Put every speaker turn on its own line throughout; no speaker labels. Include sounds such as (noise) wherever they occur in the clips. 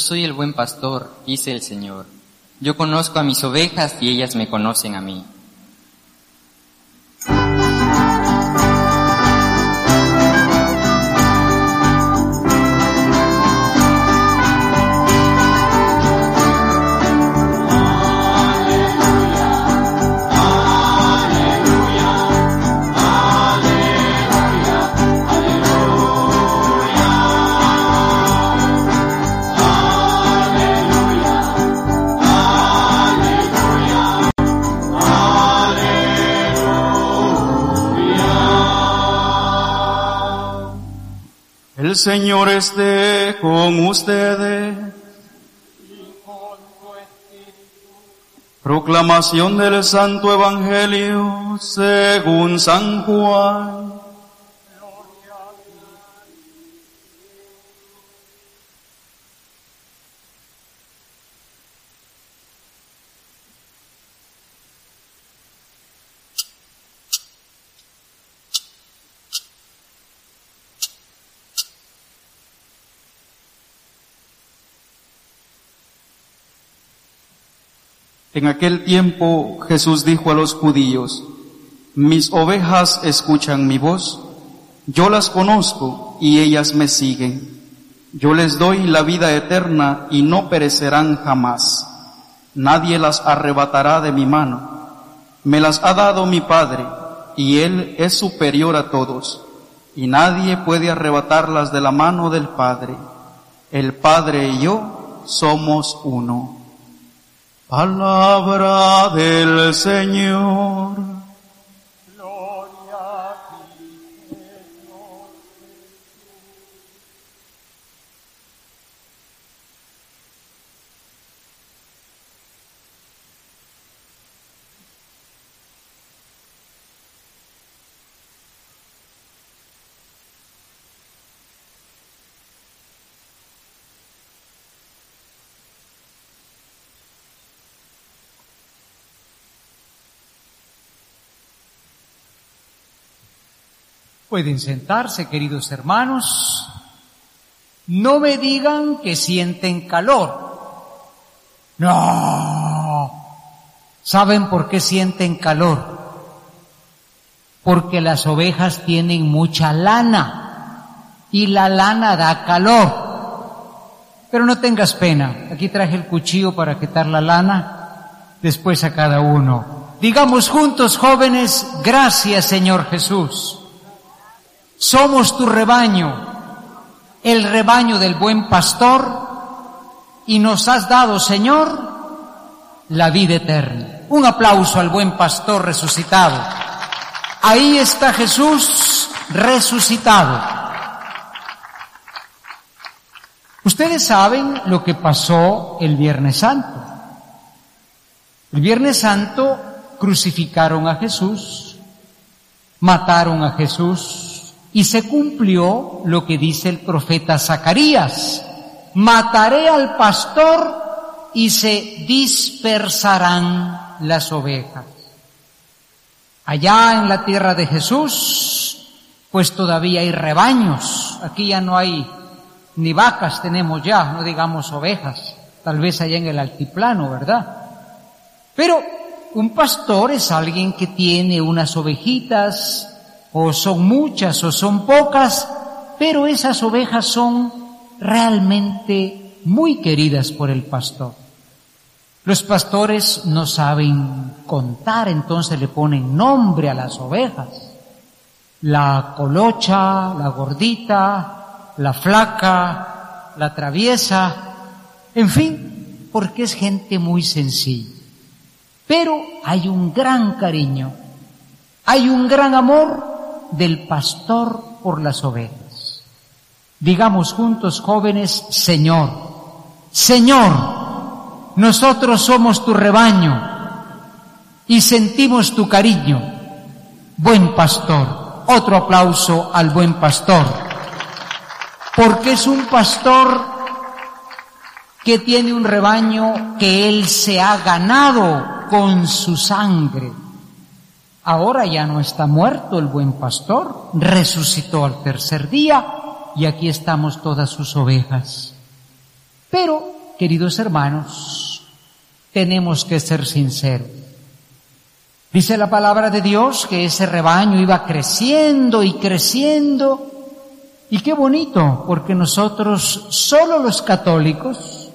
soy el buen pastor, dice el Señor. Yo conozco a mis ovejas y ellas me conocen a mí.
El Señor esté con ustedes. Proclamación del Santo Evangelio según San Juan. En aquel tiempo Jesús dijo a los judíos, mis ovejas escuchan mi voz, yo las conozco y ellas me siguen. Yo les doy la vida eterna y no perecerán jamás. Nadie las arrebatará de mi mano. Me las ha dado mi Padre y Él es superior a todos y nadie puede arrebatarlas de la mano del Padre. El Padre y yo somos uno. Palabra del Señor.
Pueden sentarse, queridos hermanos. No me digan que sienten calor. No. ¿Saben por qué sienten calor? Porque las ovejas tienen mucha lana y la lana da calor. Pero no tengas pena. Aquí traje el cuchillo para quitar la lana. Después a cada uno. Digamos juntos, jóvenes, gracias Señor Jesús. Somos tu rebaño, el rebaño del buen pastor, y nos has dado, Señor, la vida eterna. Un aplauso al buen pastor resucitado. Ahí está Jesús resucitado. Ustedes saben lo que pasó el Viernes Santo. El Viernes Santo crucificaron a Jesús, mataron a Jesús, y se cumplió lo que dice el profeta Zacarías. Mataré al pastor y se dispersarán las ovejas. Allá en la tierra de Jesús, pues todavía hay rebaños. Aquí ya no hay ni vacas tenemos ya, no digamos ovejas. Tal vez allá en el altiplano, ¿verdad? Pero un pastor es alguien que tiene unas ovejitas, o son muchas o son pocas, pero esas ovejas son realmente muy queridas por el pastor. Los pastores no saben contar, entonces le ponen nombre a las ovejas. La colocha, la gordita, la flaca, la traviesa, en fin, porque es gente muy sencilla. Pero hay un gran cariño, hay un gran amor del pastor por las ovejas. Digamos juntos, jóvenes, Señor, Señor, nosotros somos tu rebaño y sentimos tu cariño. Buen pastor, otro aplauso al buen pastor, porque es un pastor que tiene un rebaño que él se ha ganado con su sangre Ahora ya no está muerto el buen pastor, resucitó al tercer día y aquí estamos todas sus ovejas. Pero, queridos hermanos, tenemos que ser sinceros. Dice la palabra de Dios que ese rebaño iba creciendo y creciendo. Y qué bonito, porque nosotros, solo los católicos,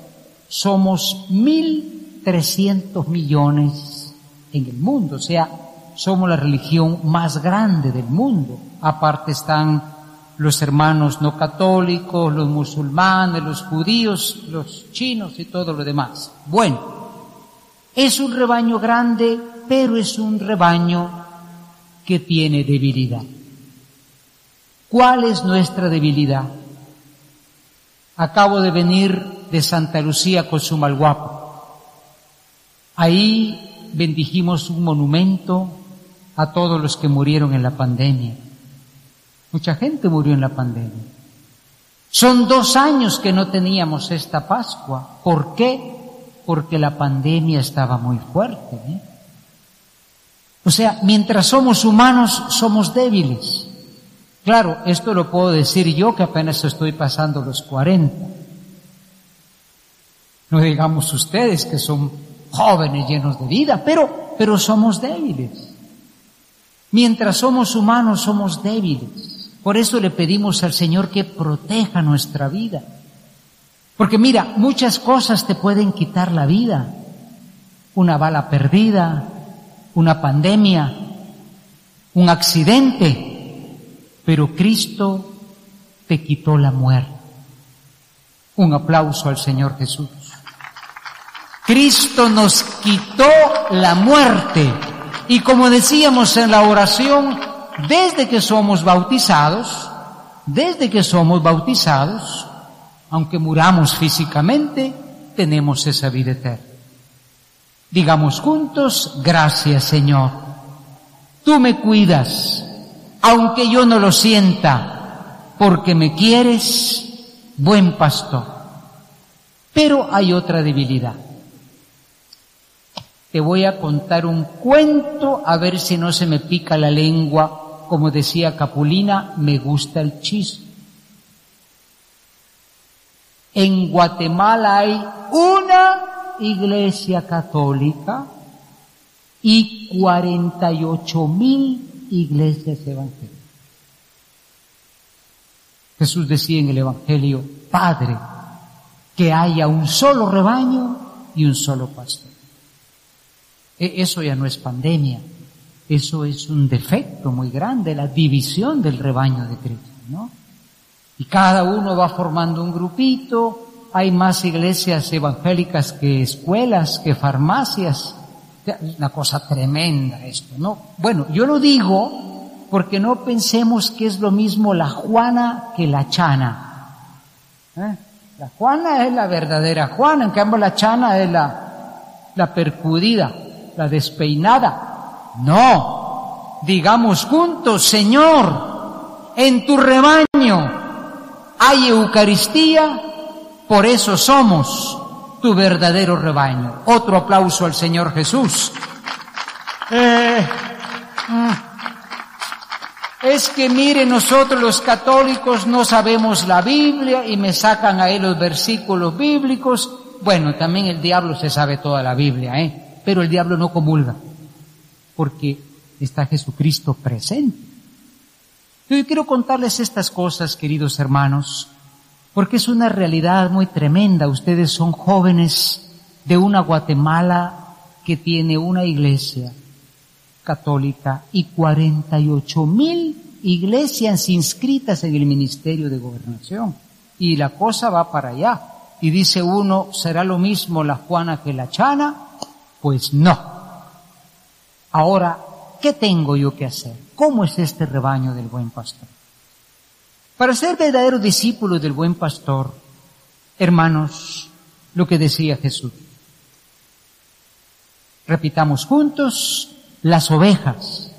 somos mil trescientos millones en el mundo. O sea, somos la religión más grande del mundo. Aparte están los hermanos no católicos, los musulmanes, los judíos, los chinos y todo lo demás. Bueno, es un rebaño grande pero es un rebaño que tiene debilidad. ¿Cuál es nuestra debilidad? Acabo de venir de Santa Lucía con su malguapo. Ahí bendijimos un monumento a todos los que murieron en la pandemia. Mucha gente murió en la pandemia. Son dos años que no teníamos esta Pascua. ¿Por qué? Porque la pandemia estaba muy fuerte. ¿eh? O sea, mientras somos humanos, somos débiles. Claro, esto lo puedo decir yo que apenas estoy pasando los 40. No digamos ustedes que son jóvenes llenos de vida, pero, pero somos débiles. Mientras somos humanos, somos débiles. Por eso le pedimos al Señor que proteja nuestra vida. Porque mira, muchas cosas te pueden quitar la vida. Una bala perdida, una pandemia, un accidente, pero Cristo te quitó la muerte. Un aplauso al Señor Jesús. Cristo nos quitó la muerte. Y como decíamos en la oración, desde que somos bautizados, desde que somos bautizados, aunque muramos físicamente, tenemos esa vida eterna. Digamos juntos, gracias Señor. Tú me cuidas, aunque yo no lo sienta, porque me quieres, buen pastor. Pero hay otra debilidad. Te voy a contar un cuento a ver si no se me pica la lengua. Como decía Capulina, me gusta el chisme. En Guatemala hay una iglesia católica y 48 mil iglesias evangélicas. Jesús decía en el Evangelio, Padre, que haya un solo rebaño y un solo pastor. E, eso ya no es pandemia, eso es un defecto muy grande, la división del rebaño de Cristo, ¿no? Y cada uno va formando un grupito, hay más iglesias evangélicas que escuelas, que farmacias. Una cosa tremenda esto, ¿no? Bueno, yo lo digo porque no pensemos que es lo mismo la Juana que la Chana. ¿Eh? La Juana es la verdadera Juana, en cambio la Chana es la, la percudida, la despeinada. No, digamos juntos, Señor, en tu rebaño hay Eucaristía por eso somos tu verdadero rebaño. Otro aplauso al Señor Jesús. Eh, mm. es que mire, nosotros los católicos no sabemos la Biblia y me sacan ahí los versículos bíblicos. Bueno, también el diablo se sabe toda la Biblia, ¿eh? Pero el diablo no comulga, porque está Jesucristo presente. Yo quiero contarles estas cosas, queridos hermanos, porque es una realidad muy tremenda. Ustedes son jóvenes de una Guatemala que tiene una iglesia católica y 48 mil iglesias inscritas en el Ministerio de Gobernación. Y la cosa va para allá. Y dice uno, ¿será lo mismo la Juana que la Chana? Pues no. Ahora, ¿qué tengo yo que hacer? ¿Cómo es este rebaño del buen pastor? Para ser verdadero discípulo del buen pastor, hermanos, lo que decía Jesús. Repitamos juntos, las ovejas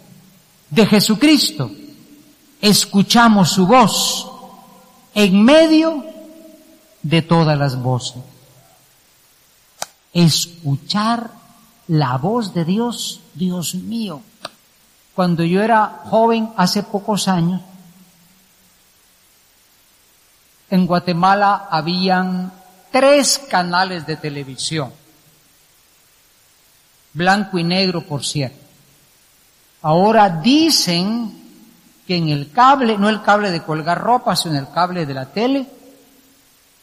de Jesucristo, escuchamos su voz en medio de todas las voces. Escuchar la voz de Dios, Dios mío. Cuando yo era joven, hace pocos años, en Guatemala habían tres canales de televisión. Blanco y negro, por cierto. Ahora dicen que en el cable, no el cable de colgar ropa, sino el cable de la tele,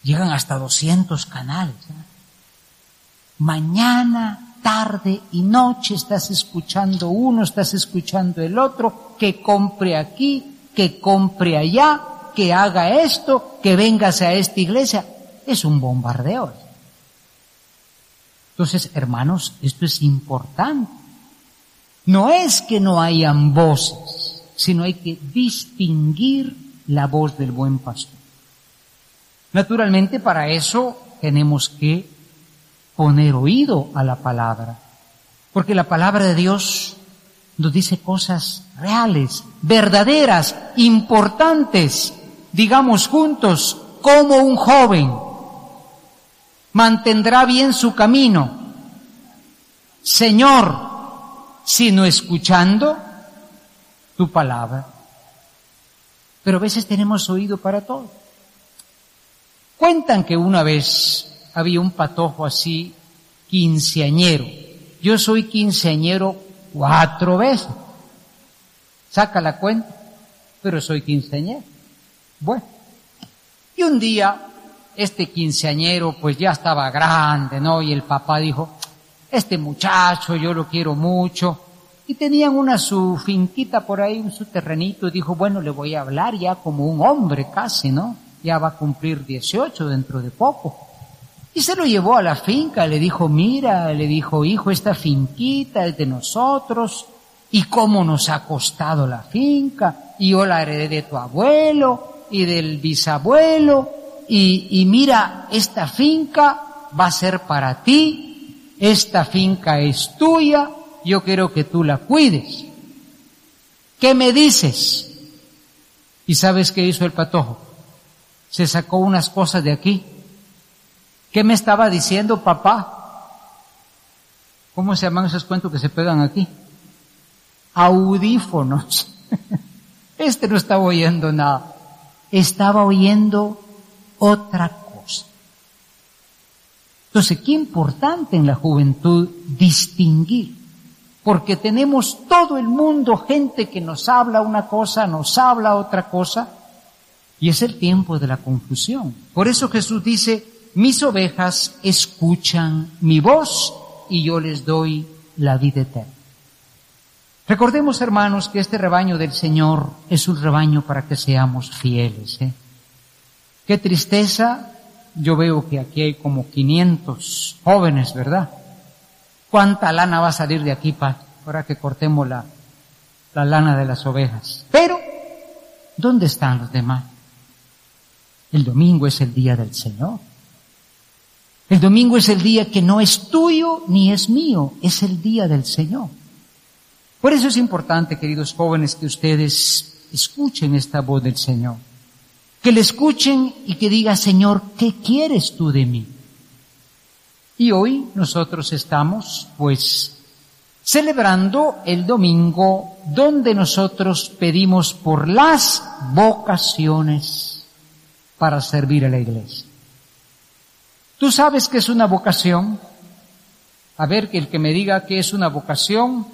llegan hasta 200 canales. ¿eh? Mañana, tarde y noche estás escuchando uno, estás escuchando el otro, que compre aquí, que compre allá, que haga esto, que vengas a esta iglesia. Es un bombardeo. Entonces, hermanos, esto es importante. No es que no hayan voces, sino hay que distinguir la voz del buen pastor. Naturalmente, para eso tenemos que poner oído a la palabra, porque la palabra de Dios nos dice cosas reales, verdaderas, importantes. Digamos juntos, como un joven mantendrá bien su camino. Señor, sino escuchando tu palabra. Pero a veces tenemos oído para todo. Cuentan que una vez había un patojo así, quinceañero. Yo soy quinceañero cuatro veces. Saca la cuenta, pero soy quinceañero. Bueno. Y un día, este quinceañero pues ya estaba grande, ¿no? Y el papá dijo, este muchacho yo lo quiero mucho. Y tenían una su finquita por ahí, un su terrenito, y dijo, bueno, le voy a hablar ya como un hombre casi, ¿no? Ya va a cumplir 18 dentro de poco. Y se lo llevó a la finca, le dijo, mira, le dijo, hijo, esta finquita es de nosotros, y cómo nos ha costado la finca, y yo la heredé de tu abuelo, y del bisabuelo, y, y mira, esta finca va a ser para ti, esta finca es tuya, yo quiero que tú la cuides. ¿Qué me dices? ¿Y sabes qué hizo el patojo? Se sacó unas cosas de aquí. ¿Qué me estaba diciendo papá? ¿Cómo se llaman esos cuentos que se pegan aquí? Audífonos. (laughs) Este no estaba oyendo nada. Estaba oyendo otra cosa. Entonces, qué importante en la juventud distinguir, porque tenemos todo el mundo gente que nos habla una cosa, nos habla otra cosa, y es el tiempo de la confusión. Por eso Jesús dice, mis ovejas escuchan mi voz y yo les doy la vida eterna. Recordemos, hermanos, que este rebaño del Señor es un rebaño para que seamos fieles. ¿eh? Qué tristeza yo veo que aquí hay como 500 jóvenes, ¿verdad? ¿Cuánta lana va a salir de aquí para que cortemos la, la lana de las ovejas? Pero, ¿dónde están los demás? El domingo es el día del Señor. El domingo es el día que no es tuyo ni es mío, es el día del Señor. Por eso es importante, queridos jóvenes, que ustedes escuchen esta voz del Señor que le escuchen y que diga, Señor, ¿qué quieres tú de mí? Y hoy nosotros estamos, pues, celebrando el domingo donde nosotros pedimos por las vocaciones para servir a la iglesia. ¿Tú sabes qué es una vocación? A ver, que el que me diga qué es una vocación,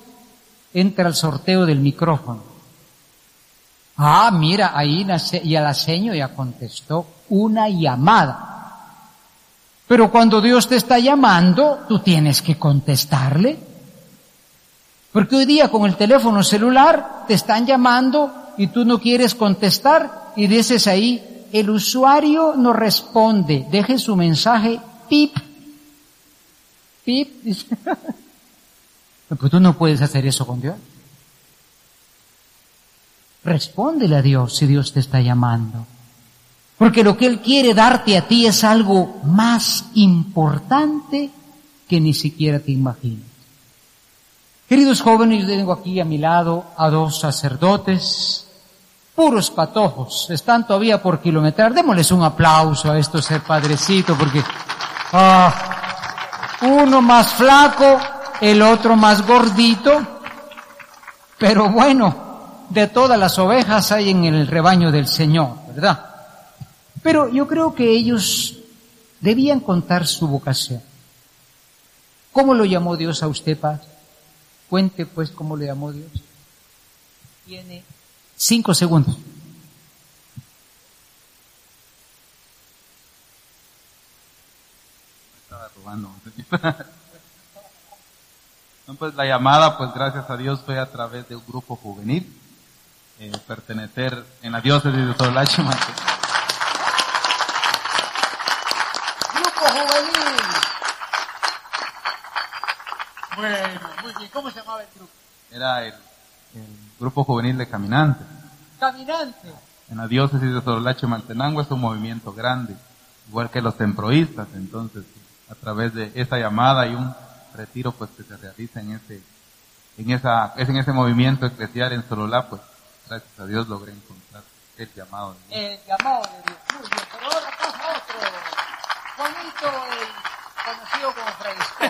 entra al sorteo del micrófono. Ah, mira, ahí y a la seño ya contestó una llamada. Pero cuando Dios te está llamando, tú tienes que contestarle. Porque hoy día con el teléfono celular te están llamando y tú no quieres contestar y dices ahí, el usuario no responde, deje su mensaje, pip, pip. (laughs) pues tú no puedes hacer eso con Dios. Respóndele a Dios si Dios te está llamando. Porque lo que Él quiere darte a ti es algo más importante que ni siquiera te imaginas. Queridos jóvenes, yo tengo aquí a mi lado a dos sacerdotes, puros patojos, están todavía por kilometrar. Démosles un aplauso a estos eh, padrecitos porque ah, uno más flaco, el otro más gordito, pero bueno, de todas las ovejas hay en el rebaño del Señor, ¿verdad? Pero yo creo que ellos debían contar su vocación. ¿Cómo lo llamó Dios a usted, Paz? Cuente pues cómo lo llamó Dios. Cinco segundos.
Estaba robando. (laughs) No, pues la llamada, pues gracias a Dios fue a través de un grupo juvenil, eh, pertenecer en la diócesis de Solacho.
Grupo juvenil. Bueno, muy bien. ¿Cómo se llamaba el grupo?
Era el, el grupo juvenil de caminantes.
Caminante.
En la diócesis de Solacho Mantenango es un movimiento grande, igual que los temproístas. Entonces, a través de esa llamada y un retiro pues que se realiza en ese, en esa, es en ese movimiento eclesial en Sololá, pues gracias a Dios logré encontrar el llamado de Dios.
El llamado de Dios. Muy bien, pero ahora pasa otro. Juanito, el conocido como Fray (laughs)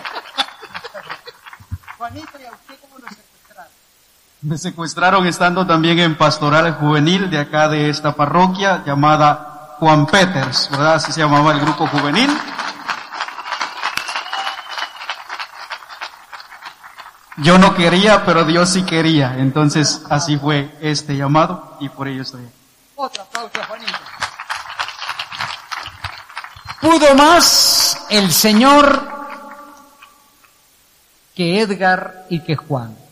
Juanito, ¿y a usted?
Me secuestraron estando también en pastoral juvenil de acá de esta parroquia llamada Juan Peters, ¿verdad? Así se llamaba el grupo juvenil. Yo no quería, pero Dios sí quería. Entonces así fue este llamado y por ello estoy aquí.
Otro aplauso a Juanito. Pudo más el Señor que Edgar y que Juan.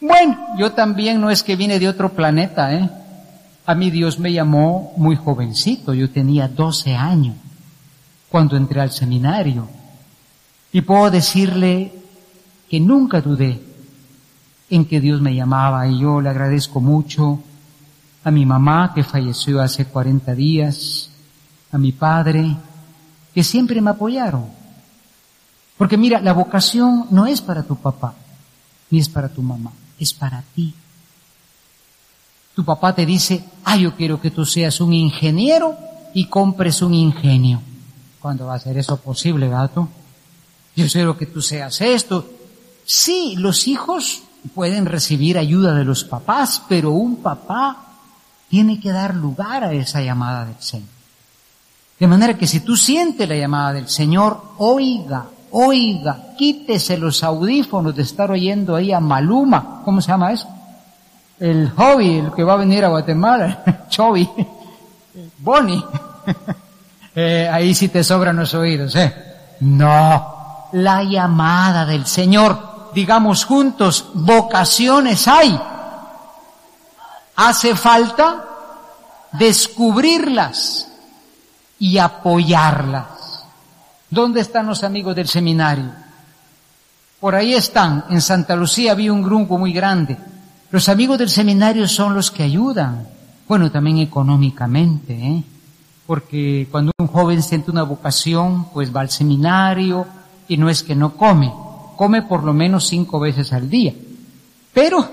Bueno, yo también no es que vine de otro planeta, ¿eh? A mí Dios me llamó muy jovencito, yo tenía 12 años cuando entré al seminario. Y puedo decirle que nunca dudé en que Dios me llamaba y yo le agradezco mucho a mi mamá que falleció hace 40 días, a mi padre, que siempre me apoyaron. Porque mira, la vocación no es para tu papá, ni es para tu mamá, es para ti. Tu papá te dice, ah, yo quiero que tú seas un ingeniero y compres un ingenio. ¿Cuándo va a ser eso posible, gato? Yo quiero que tú seas esto. Sí, los hijos pueden recibir ayuda de los papás, pero un papá tiene que dar lugar a esa llamada del Señor. De manera que si tú sientes la llamada del Señor, oiga, oiga, quítese los audífonos de estar oyendo ahí a Maluma, ¿cómo se llama eso? El hobby, el que va a venir a Guatemala, (laughs) Chovy, Bonnie. (laughs) Eh, ahí sí te sobran los oídos, ¿eh? No, la llamada del Señor, digamos juntos, vocaciones hay. Hace falta descubrirlas y apoyarlas. ¿Dónde están los amigos del seminario? Por ahí están. En Santa Lucía había un grupo muy grande. Los amigos del seminario son los que ayudan. Bueno, también económicamente, ¿eh? Porque cuando un joven siente una vocación, pues va al seminario y no es que no come. Come por lo menos cinco veces al día. Pero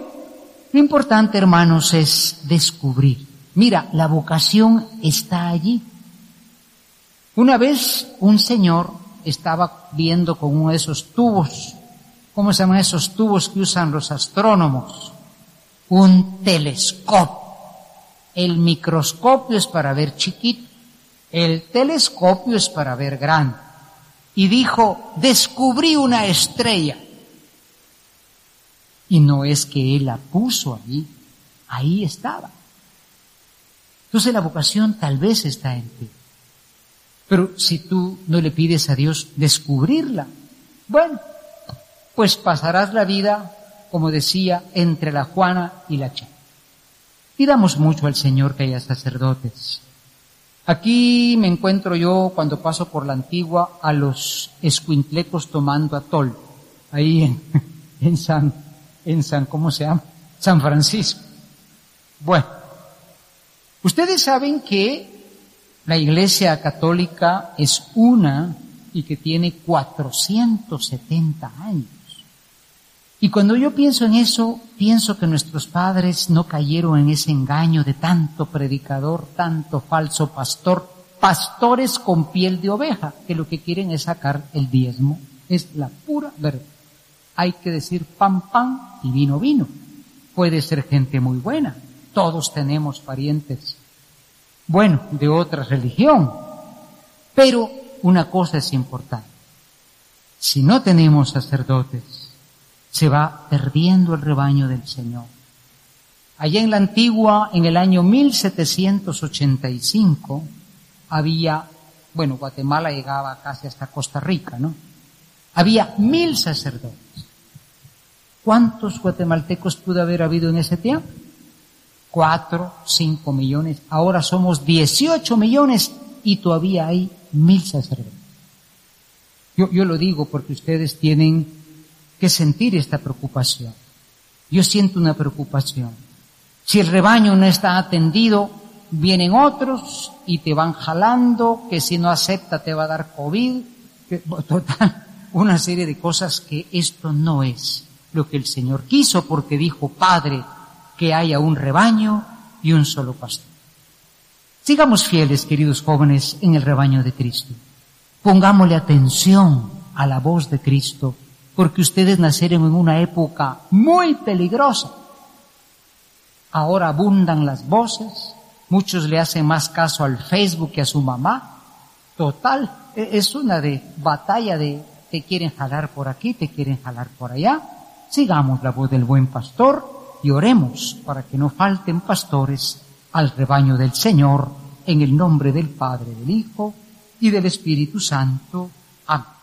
lo importante, hermanos, es descubrir. Mira, la vocación está allí. Una vez un señor estaba viendo con uno de esos tubos, ¿cómo se llaman esos tubos que usan los astrónomos? Un telescopio. El microscopio es para ver chiquito, el telescopio es para ver grande. Y dijo, descubrí una estrella. Y no es que él la puso ahí, ahí estaba. Entonces la vocación tal vez está en ti. Pero si tú no le pides a Dios descubrirla, bueno, pues pasarás la vida, como decía, entre la Juana y la Che. Pidamos mucho al Señor que haya sacerdotes. Aquí me encuentro yo cuando paso por la antigua a los escuintlecos tomando atol, ahí en, (laughs) en San, en San, ¿cómo se llama? San Francisco. Bueno, ustedes saben que la Iglesia Católica es una y que tiene 470 años. Y cuando yo pienso en eso, pienso que nuestros padres no cayeron en ese engaño de tanto predicador, tanto falso pastor, pastores con piel de oveja, que lo que quieren es sacar el diezmo. Es la pura verdad. Hay que decir pan, pan y vino, vino. Puede ser gente muy buena. Todos tenemos parientes, bueno, de otra religión. Pero una cosa es importante. Si no tenemos sacerdotes, se va perdiendo el rebaño del Señor. Allá en la antigua, en el año 1785, había, bueno, Guatemala llegaba casi hasta Costa Rica, ¿no? Había mil sacerdotes. ¿Cuántos guatemaltecos pudo haber habido en ese tiempo? Cuatro, cinco millones. Ahora somos dieciocho millones y todavía hay mil sacerdotes. Yo, yo lo digo porque ustedes tienen que sentir esta preocupación. Yo siento una preocupación. Si el rebaño no está atendido, vienen otros y te van jalando, que si no acepta te va a dar COVID, que, (laughs) total, una serie de cosas que esto no es lo que el Señor quiso porque dijo, Padre, que haya un rebaño y un solo pastor. Sigamos fieles, queridos jóvenes, en el rebaño de Cristo. Pongámosle atención a la voz de Cristo, porque ustedes nacieron en una época muy peligrosa. Ahora abundan las voces, muchos le hacen más caso al Facebook que a su mamá. Total, e-, es una de batalla de te quieren jalar por aquí, te quieren jalar por allá. Sigamos la voz del buen pastor y oremos para que no falten pastores al rebaño del Señor en el nombre del Padre, del Hijo y del Espíritu Santo. Amén.